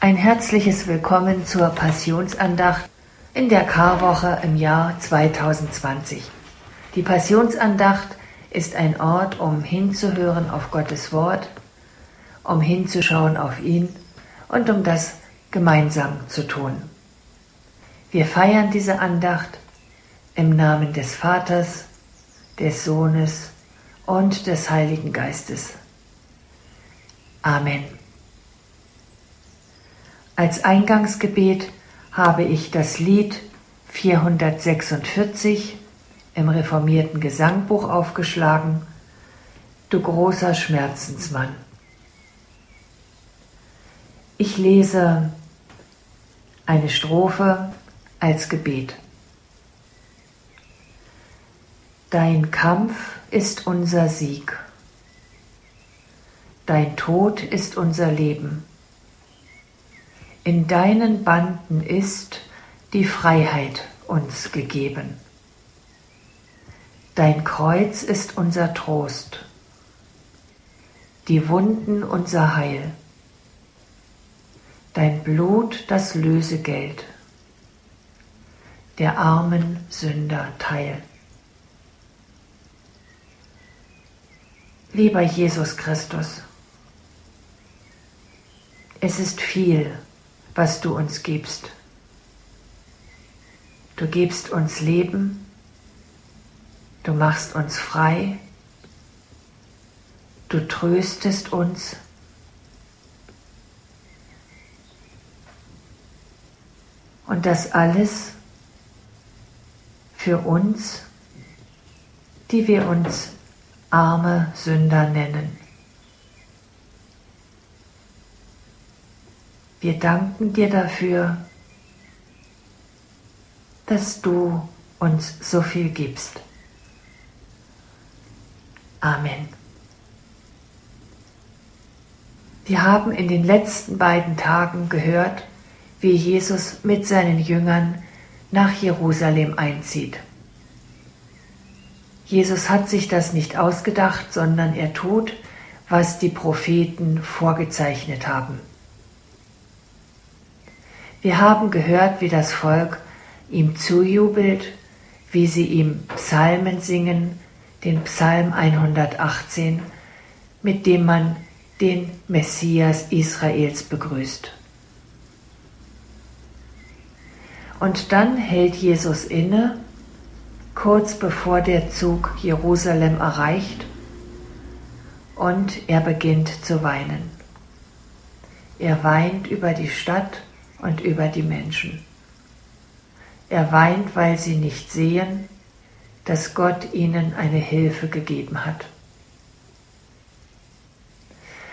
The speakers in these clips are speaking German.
Ein herzliches Willkommen zur Passionsandacht in der Karwoche im Jahr 2020. Die Passionsandacht ist ein Ort, um hinzuhören auf Gottes Wort, um hinzuschauen auf ihn und um das gemeinsam zu tun. Wir feiern diese Andacht im Namen des Vaters, des Sohnes und des Heiligen Geistes. Amen. Als Eingangsgebet habe ich das Lied 446 im reformierten Gesangbuch aufgeschlagen, Du großer Schmerzensmann. Ich lese eine Strophe als Gebet. Dein Kampf ist unser Sieg, dein Tod ist unser Leben in deinen Banden ist die Freiheit uns gegeben. Dein Kreuz ist unser Trost, die Wunden unser Heil, dein Blut das Lösegeld, der armen Sünder Teil. Lieber Jesus Christus, es ist viel, was du uns gibst. Du gibst uns Leben, du machst uns frei, du tröstest uns. Und das alles für uns, die wir uns arme Sünder nennen. Wir danken dir dafür, dass du uns so viel gibst. Amen. Wir haben in den letzten beiden Tagen gehört, wie Jesus mit seinen Jüngern nach Jerusalem einzieht. Jesus hat sich das nicht ausgedacht, sondern er tut, was die Propheten vorgezeichnet haben. Wir haben gehört, wie das Volk ihm zujubelt, wie sie ihm Psalmen singen, den Psalm 118, mit dem man den Messias Israels begrüßt. Und dann hält Jesus inne, kurz bevor der Zug Jerusalem erreicht, und er beginnt zu weinen. Er weint über die Stadt und über die Menschen. Er weint, weil sie nicht sehen, dass Gott ihnen eine Hilfe gegeben hat.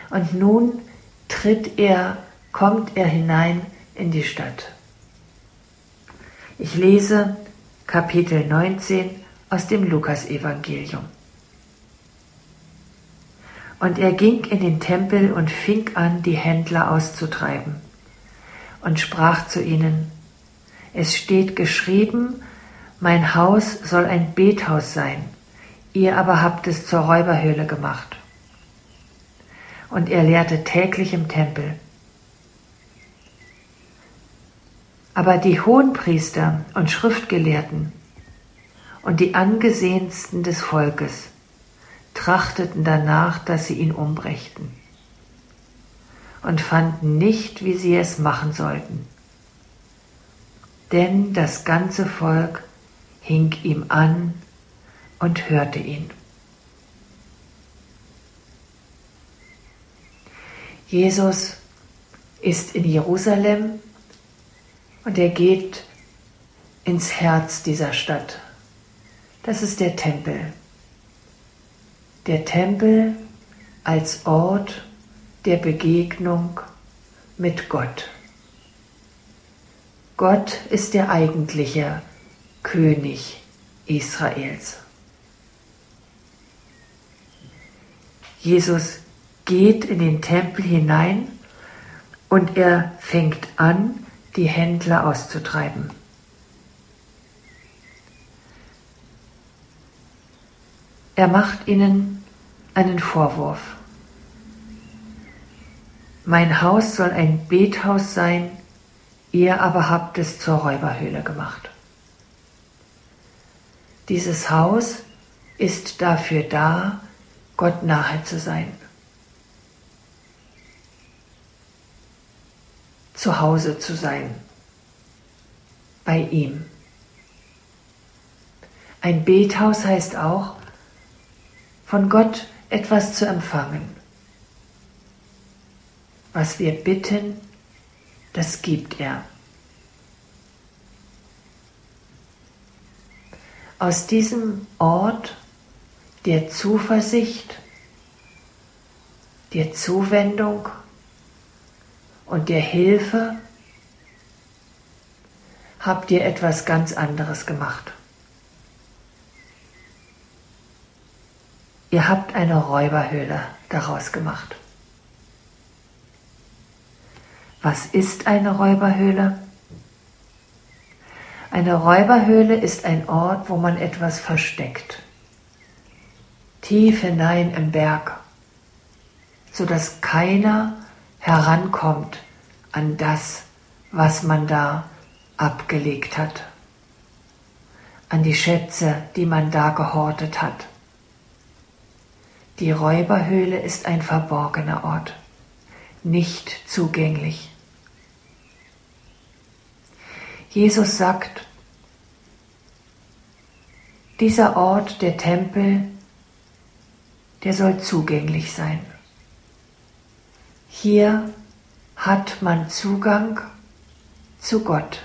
Und nun tritt er, kommt er hinein in die Stadt. Ich lese Kapitel 19 aus dem Lukasevangelium. Und er ging in den Tempel und fing an, die Händler auszutreiben und sprach zu ihnen, es steht geschrieben, mein Haus soll ein Bethaus sein, ihr aber habt es zur Räuberhöhle gemacht. Und er lehrte täglich im Tempel. Aber die Hohenpriester und Schriftgelehrten und die angesehensten des Volkes trachteten danach, dass sie ihn umbrächten und fanden nicht, wie sie es machen sollten. Denn das ganze Volk hing ihm an und hörte ihn. Jesus ist in Jerusalem und er geht ins Herz dieser Stadt. Das ist der Tempel. Der Tempel als Ort, der Begegnung mit Gott. Gott ist der eigentliche König Israels. Jesus geht in den Tempel hinein und er fängt an, die Händler auszutreiben. Er macht ihnen einen Vorwurf. Mein Haus soll ein Bethaus sein, ihr aber habt es zur Räuberhöhle gemacht. Dieses Haus ist dafür da, Gott nahe zu sein. Zu Hause zu sein. Bei ihm. Ein Bethaus heißt auch, von Gott etwas zu empfangen. Was wir bitten, das gibt er. Aus diesem Ort der Zuversicht, der Zuwendung und der Hilfe habt ihr etwas ganz anderes gemacht. Ihr habt eine Räuberhöhle daraus gemacht. Was ist eine Räuberhöhle? Eine Räuberhöhle ist ein Ort, wo man etwas versteckt. Tief hinein im Berg, sodass keiner herankommt an das, was man da abgelegt hat, an die Schätze, die man da gehortet hat. Die Räuberhöhle ist ein verborgener Ort, nicht zugänglich. Jesus sagt, dieser Ort, der Tempel, der soll zugänglich sein. Hier hat man Zugang zu Gott,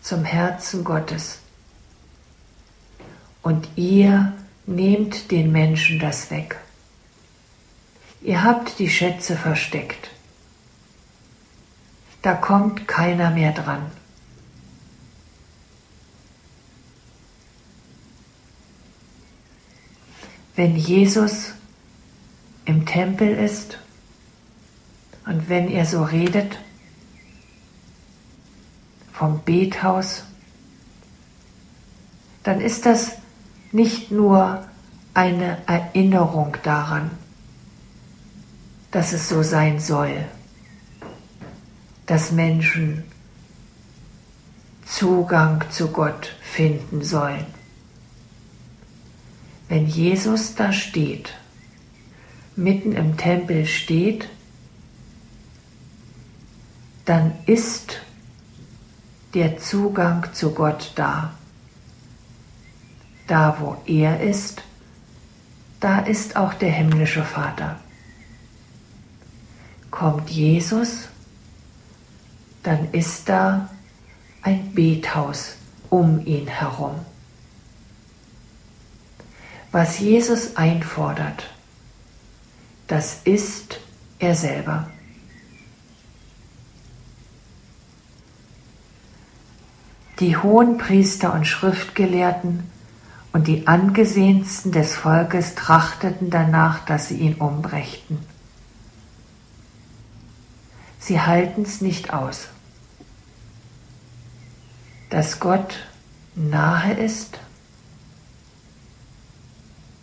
zum Herzen Gottes. Und ihr nehmt den Menschen das weg. Ihr habt die Schätze versteckt. Da kommt keiner mehr dran. Wenn Jesus im Tempel ist und wenn er so redet vom Bethaus, dann ist das nicht nur eine Erinnerung daran, dass es so sein soll, dass Menschen Zugang zu Gott finden sollen. Wenn Jesus da steht, mitten im Tempel steht, dann ist der Zugang zu Gott da. Da, wo er ist, da ist auch der himmlische Vater. Kommt Jesus, dann ist da ein Bethaus um ihn herum. Was Jesus einfordert, das ist er selber. Die hohen Priester und Schriftgelehrten und die angesehensten des Volkes trachteten danach, dass sie ihn umbrächten. Sie halten's nicht aus, dass Gott nahe ist,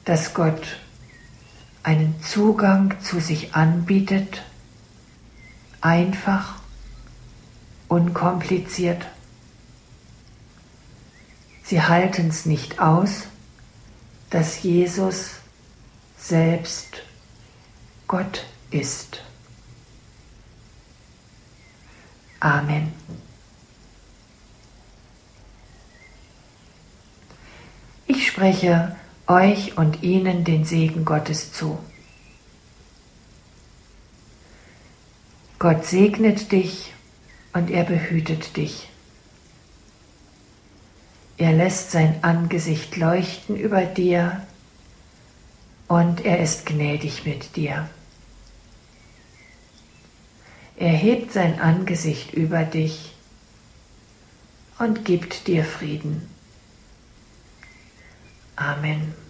dass Gott einen Zugang zu sich anbietet, einfach, unkompliziert. Sie halten es nicht aus, dass Jesus selbst Gott ist. Amen. Ich spreche euch und ihnen den Segen Gottes zu. Gott segnet dich und er behütet dich. Er lässt sein Angesicht leuchten über dir und er ist gnädig mit dir. Er hebt sein Angesicht über dich und gibt dir Frieden. Amen.